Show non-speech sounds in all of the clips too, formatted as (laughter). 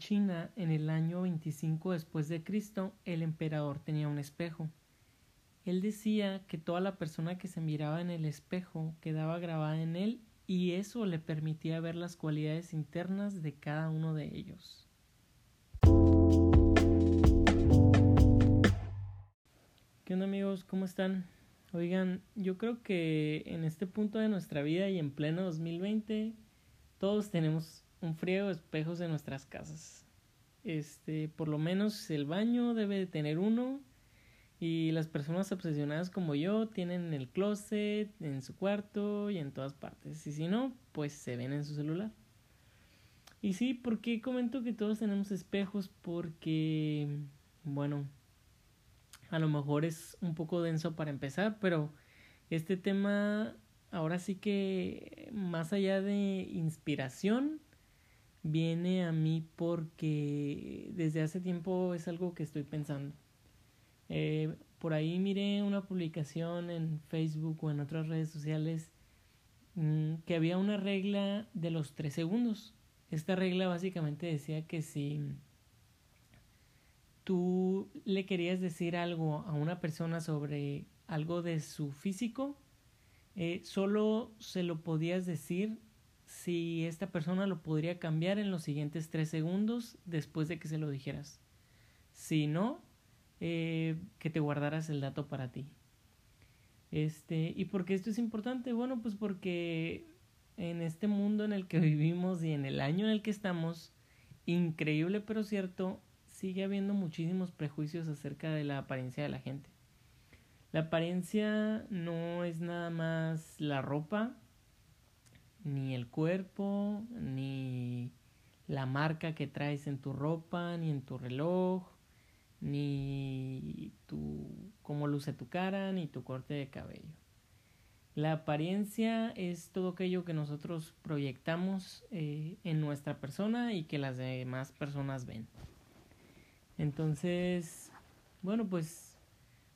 China, en el año 25 después de Cristo, el emperador tenía un espejo. Él decía que toda la persona que se miraba en el espejo quedaba grabada en él y eso le permitía ver las cualidades internas de cada uno de ellos. ¿Qué onda amigos? ¿Cómo están? Oigan, yo creo que en este punto de nuestra vida y en pleno 2020 todos tenemos un friego de espejos en nuestras casas. Este, por lo menos el baño debe de tener uno y las personas obsesionadas como yo tienen en el closet, en su cuarto y en todas partes. Y si no, pues se ven en su celular. Y sí, ¿por qué comento que todos tenemos espejos? Porque, bueno, a lo mejor es un poco denso para empezar, pero este tema ahora sí que más allá de inspiración, viene a mí porque desde hace tiempo es algo que estoy pensando. Eh, por ahí miré una publicación en Facebook o en otras redes sociales mm, que había una regla de los tres segundos. Esta regla básicamente decía que si tú le querías decir algo a una persona sobre algo de su físico, eh, solo se lo podías decir si esta persona lo podría cambiar en los siguientes tres segundos después de que se lo dijeras. Si no, eh, que te guardaras el dato para ti. Este, ¿y por qué esto es importante? Bueno, pues porque en este mundo en el que (laughs) vivimos y en el año en el que estamos, increíble pero cierto, sigue habiendo muchísimos prejuicios acerca de la apariencia de la gente. La apariencia no es nada más la ropa, ni el cuerpo, ni la marca que traes en tu ropa, ni en tu reloj, ni tu cómo luce tu cara, ni tu corte de cabello. La apariencia es todo aquello que nosotros proyectamos eh, en nuestra persona y que las demás personas ven. Entonces, bueno, pues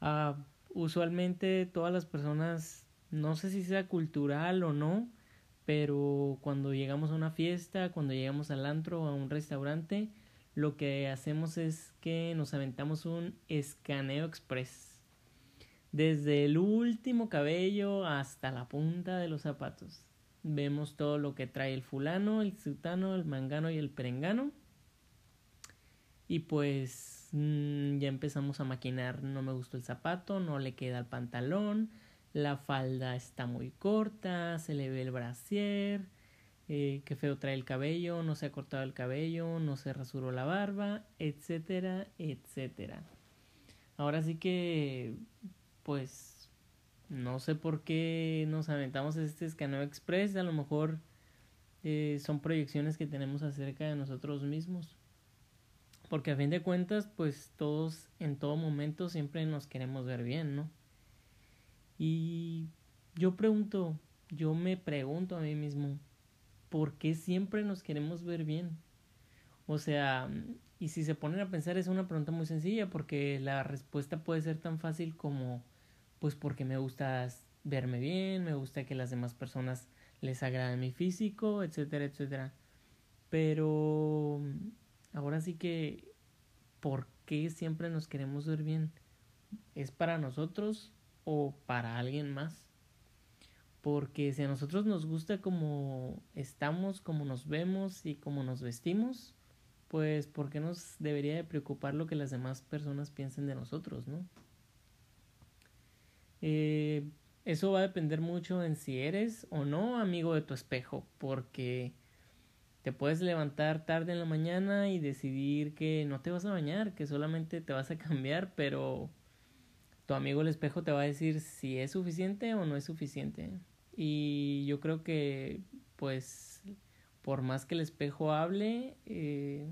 uh, usualmente todas las personas, no sé si sea cultural o no, pero cuando llegamos a una fiesta, cuando llegamos al antro o a un restaurante, lo que hacemos es que nos aventamos un escaneo express. Desde el último cabello hasta la punta de los zapatos. Vemos todo lo que trae el fulano, el sutano, el mangano y el perengano. Y pues mm, ya empezamos a maquinar, no me gustó el zapato, no le queda el pantalón, la falda está muy corta, se le ve el brasier, eh, qué feo trae el cabello, no se ha cortado el cabello, no se rasuró la barba, etcétera, etcétera. Ahora sí que, pues, no sé por qué nos aventamos este escaneo express, a lo mejor eh, son proyecciones que tenemos acerca de nosotros mismos. Porque a fin de cuentas, pues todos en todo momento siempre nos queremos ver bien, ¿no? Y yo pregunto, yo me pregunto a mí mismo, ¿por qué siempre nos queremos ver bien? O sea, y si se ponen a pensar es una pregunta muy sencilla porque la respuesta puede ser tan fácil como, pues porque me gusta verme bien, me gusta que las demás personas les agrade mi físico, etcétera, etcétera. Pero ahora sí que, ¿por qué siempre nos queremos ver bien? ¿Es para nosotros o para alguien más. Porque si a nosotros nos gusta como estamos, como nos vemos y como nos vestimos, pues ¿por qué nos debería de preocupar lo que las demás personas piensen de nosotros, no? Eh, eso va a depender mucho en si eres o no amigo de tu espejo, porque te puedes levantar tarde en la mañana y decidir que no te vas a bañar, que solamente te vas a (laughs) cambiar, pero tu amigo el espejo te va a decir si es suficiente o no es suficiente. Y yo creo que, pues, por más que el espejo hable, eh,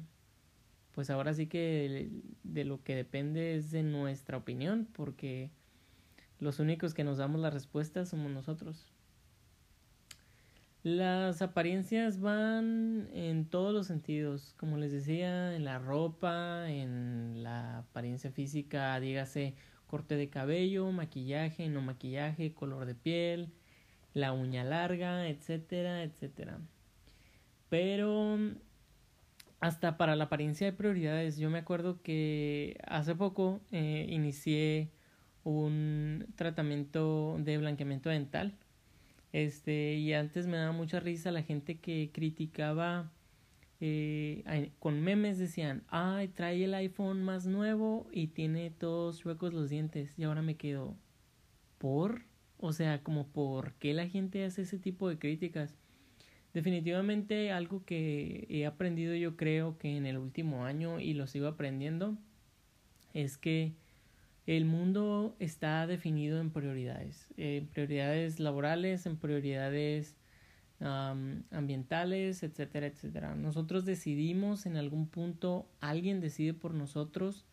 pues ahora sí que de lo que depende es de nuestra opinión, porque los únicos que nos damos la respuesta somos nosotros. Las apariencias van en todos los sentidos, como les decía, en la ropa, en la apariencia física, dígase corte de cabello, maquillaje, no maquillaje, color de piel, la uña larga, etcétera, etcétera. Pero hasta para la apariencia de prioridades. Yo me acuerdo que hace poco eh, inicié un tratamiento de blanqueamiento dental. Este, y antes me daba mucha risa la gente que criticaba eh, con memes decían, ay, trae el iPhone más nuevo y tiene todos chuecos los dientes. Y ahora me quedo, ¿por? O sea, como por qué la gente hace ese tipo de críticas. Definitivamente algo que he aprendido yo creo que en el último año y lo sigo aprendiendo es que el mundo está definido en prioridades, en prioridades laborales, en prioridades ambientales, etcétera, etcétera. Nosotros decidimos en algún punto, alguien decide por nosotros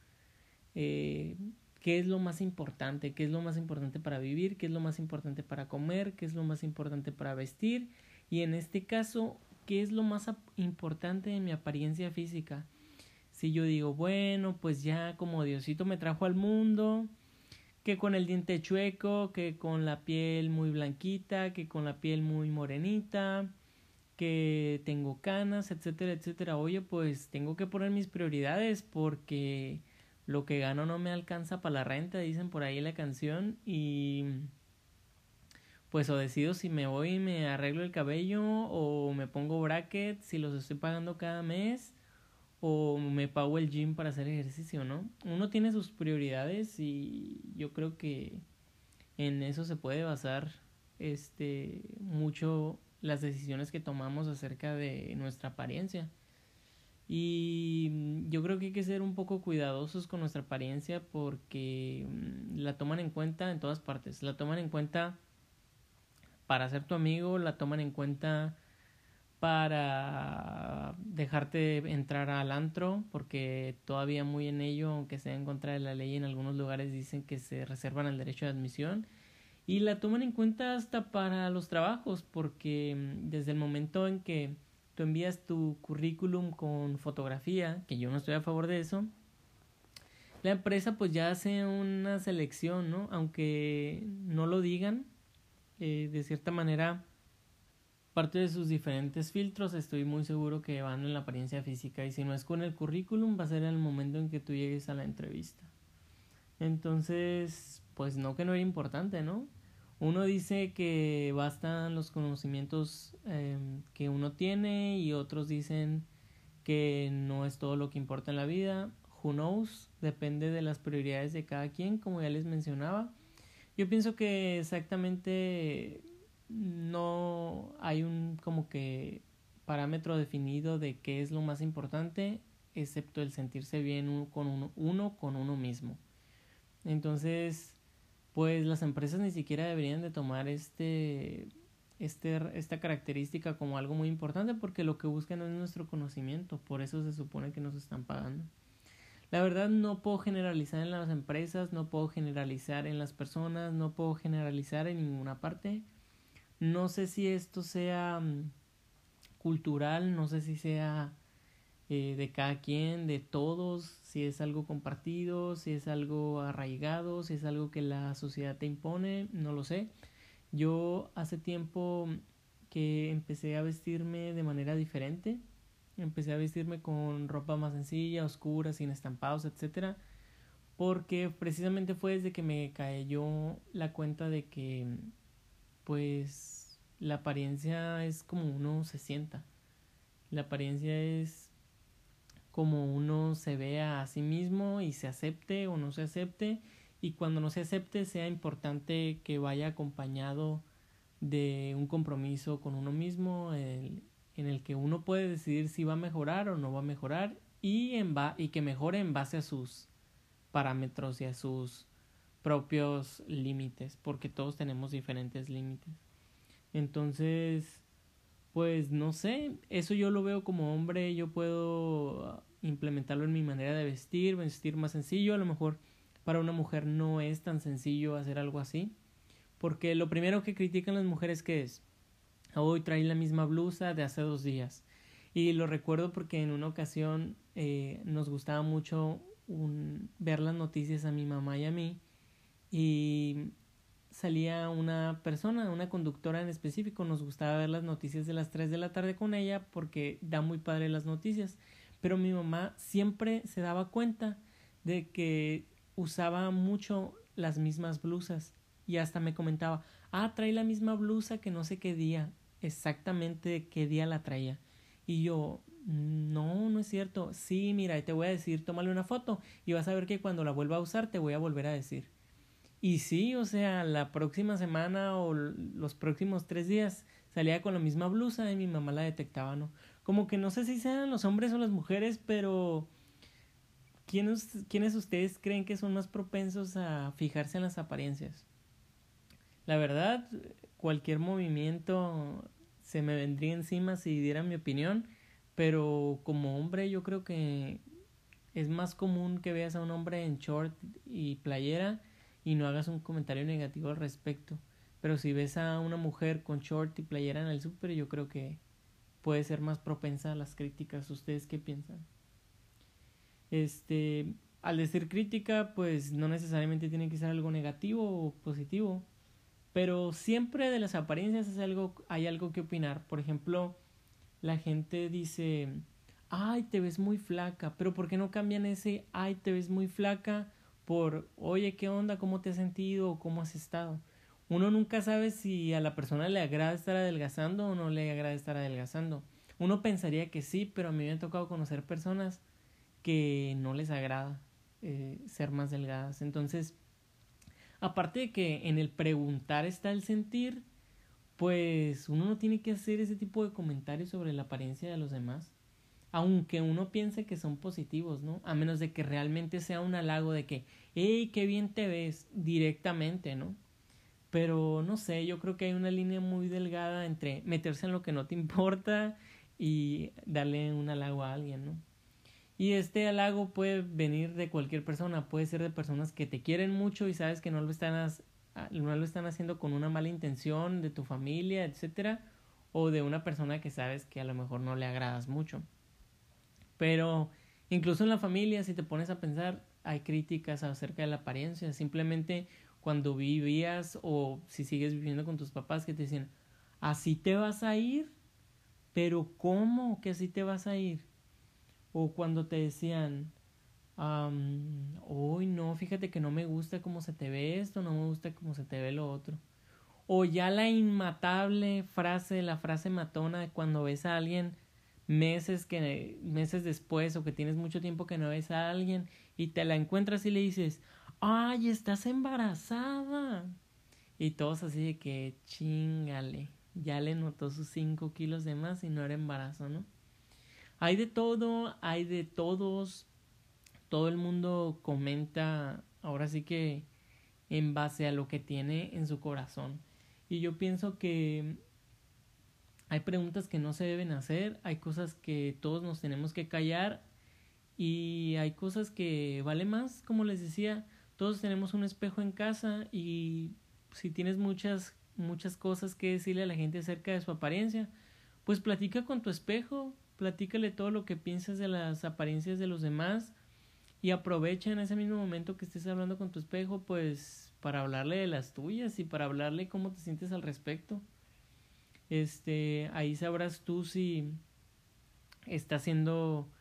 eh, qué es lo más importante, qué es lo más importante para vivir, qué es lo más importante para comer, qué es lo más importante para vestir y en este caso, qué es lo más importante en mi apariencia física. Si yo digo, bueno, pues ya como Diosito me trajo al mundo, que con el diente chueco, que con la piel muy blanquita, que con la piel muy morenita, que tengo canas, etcétera, etcétera. Oye, pues tengo que poner mis prioridades porque lo que gano no me alcanza para la renta, dicen por ahí la canción y pues o decido si me voy y me arreglo el cabello o me pongo brackets si los estoy pagando cada mes o me pago el gym para hacer ejercicio, ¿no? Uno tiene sus prioridades y yo creo que en eso se puede basar este mucho las decisiones que tomamos acerca de nuestra apariencia. Y yo creo que hay que ser un poco cuidadosos con nuestra apariencia porque mm, la toman en cuenta en todas partes. La toman en cuenta para ser tu amigo, la toman en cuenta para dejarte entrar al antro, porque todavía muy en ello, aunque sea en contra de la ley, en algunos lugares dicen que se reservan el derecho de admisión. Y la toman en cuenta hasta para los trabajos, porque mm, desde el momento en que tú envías tu currículum con fotografía, que yo no estoy a favor de eso, la empresa pues ya hace una selección, ¿no? Aunque no lo digan, eh, de cierta manera parte de sus diferentes filtros estoy muy seguro que van en la apariencia física y si no es con el currículum va a ser en el momento en que tú llegues a la entrevista. Entonces, pues no que no era importante, ¿no? Uno dice que bastan los conocimientos em, que uno tiene y otros dicen que no es todo lo que importa en la vida. Who knows? Depende de las prioridades de cada quien, como ya les mencionaba. Yo pienso que exactamente no hay un como que parámetro definido de qué es lo más importante, excepto el sentirse bien uno con uno, uno con uno mismo. Entonces, pues las empresas ni siquiera deberían de tomar este, este, esta característica como algo muy importante porque lo que buscan es nuestro conocimiento, por eso se supone que nos están pagando. La verdad no puedo generalizar en las empresas, no puedo generalizar en las personas, no puedo generalizar en ninguna parte no sé si esto sea mm, cultural, no sé si sea eh, de cada quien, de todos, si es algo compartido, si es algo arraigado, si es algo que la sociedad te impone, no lo sé. Yo hace tiempo que empecé a vestirme de manera diferente, empecé a vestirme con ropa más sencilla, oscura, sin estampados, etcétera, porque precisamente fue desde que me cayó la cuenta de que pues la apariencia es como uno se sienta. La apariencia es como uno se vea a sí mismo y se acepte o no se acepte y cuando no se acepte sea importante que vaya acompañado de un compromiso con uno mismo en el que uno puede decidir si va a mejorar o no va a mejorar y, en y que mejore en base a sus parámetros y a sus propios límites, porque todos tenemos diferentes límites. Entonces, pues no sé, eso yo lo veo como hombre, yo puedo implementarlo en mi manera de vestir, vestir más sencillo, a lo mejor para una mujer no es tan sencillo hacer algo así, porque lo primero que critican las mujeres que es, hoy traí la misma blusa de hace dos días. Y lo recuerdo porque en una ocasión eh, nos gustaba mucho un, ver las noticias a mi mamá y a mí y salía una persona, una conductora en específico, nos gustaba ver las noticias de las 3 de la tarde con ella porque da muy padre las noticias, pero mi mamá siempre se daba cuenta de que usaba mucho las mismas blusas y hasta me comentaba, ah, trae la misma blusa que no sé qué día, exactamente qué día la traía. Y yo, no, no es cierto. Sí, mira, te voy a decir, tómale una foto y vas a ver que cuando la vuelva a usar te voy a volver a decir. Y sí, o sea, la próxima semana o los próximos tres días salía con la misma blusa y mi mamá la detectaba, ¿no? Como que no sé si sean los hombres o las mujeres, pero ¿quiénes, ¿quiénes ustedes creen que son más propensos a fijarse en las apariencias? La verdad, cualquier movimiento se me vendría encima si diera mi opinión, pero como hombre yo creo que es más común que veas a un hombre en short y playera y no hagas un comentario negativo al respecto. Pero si ves a una mujer con short y playera en el súper, yo creo que puede ser más propensa a las críticas. ¿Ustedes qué piensan? Este, al decir crítica, pues no necesariamente tiene que ser algo negativo o positivo, pero siempre de las apariencias es algo, hay algo que opinar. Por ejemplo, la gente dice, ay, te ves muy flaca, pero ¿por qué no cambian ese, ay, te ves muy flaca? Por, oye, ¿qué onda? ¿Cómo te has sentido? ¿Cómo has estado? Uno nunca sabe si a la persona le agrada estar adelgazando o no le agrada estar adelgazando. Uno pensaría que sí, pero a mí me ha tocado conocer personas que no les agrada eh, ser más delgadas. Entonces, aparte de que en el preguntar está el sentir, pues uno no tiene que hacer ese tipo de comentarios sobre la apariencia de los demás aunque uno piense que son positivos, ¿no? A menos de que realmente sea un halago de que, hey, qué bien te ves directamente, ¿no? Pero no sé, yo creo que hay una línea muy delgada entre meterse en lo que no te (laughs) importa y darle un halago a alguien, ¿no? Y este halago puede venir de cualquier persona, puede ser de personas que te quieren mucho y sabes que no lo están, no lo están haciendo con una mala intención, de tu familia, etcétera, o de una persona que sabes que a lo mejor no le agradas mucho. Pero incluso en la familia, si te pones a pensar, hay críticas acerca de la apariencia. Simplemente cuando vivías o si sigues viviendo con tus papás que te dicen, así te vas a ir, pero ¿cómo que así te vas a ir? O cuando te decían, hoy no, fíjate que no me gusta cómo se te ve esto, no me gusta cómo se te ve lo otro. O ya la inmatable frase, la frase matona de cuando ves a alguien meses que meses después o que tienes mucho tiempo que no ves a alguien y te la encuentras y le dices, "Ay, estás embarazada." Y todos así de que chingale, ya le notó sus cinco kilos de más y no era embarazo, ¿no? Hay de todo, hay de todos. Todo el mundo comenta, ahora sí que en base a lo que tiene en su corazón. Y yo pienso que hay preguntas que no se deben hacer, hay cosas que todos nos tenemos que callar y hay cosas que vale más, como les decía, todos tenemos un espejo en casa y si tienes muchas muchas cosas que decirle a la gente acerca de su apariencia, pues platica con tu espejo, platícale todo lo que piensas de las apariencias de los demás y aprovecha en ese mismo momento que estés hablando con tu espejo, pues para hablarle de las tuyas y para hablarle cómo te sientes al respecto. Este, ahí sabrás tú si está siendo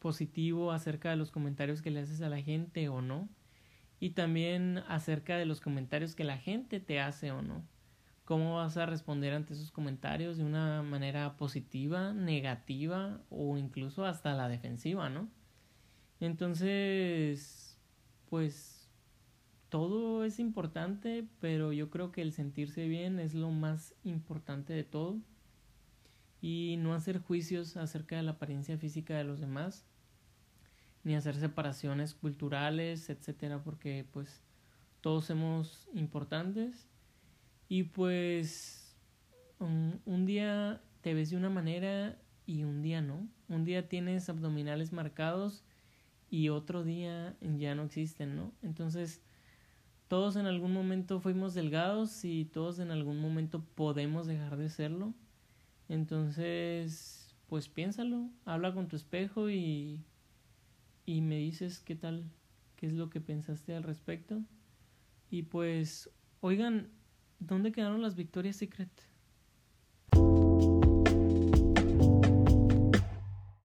positivo acerca de los comentarios que le haces a la gente o no. Y también acerca de los comentarios que la gente te hace o no. ¿Cómo vas a responder ante esos comentarios de una manera positiva, negativa o incluso hasta la defensiva, ¿no? Entonces, pues todo es importante, pero yo creo que el sentirse bien es lo más importante de todo. Y no hacer juicios acerca de la apariencia física de los demás, ni hacer separaciones culturales, etcétera, porque pues todos somos importantes. Y pues un, un día te ves de una manera y un día no. Un día tienes abdominales marcados y otro día ya no existen, ¿no? Entonces, todos en algún momento fuimos delgados y todos en algún momento podemos dejar de serlo. Entonces, pues piénsalo, habla con tu espejo y, y me dices qué tal, qué es lo que pensaste al respecto. Y pues, oigan, ¿dónde quedaron las Victorias Secret?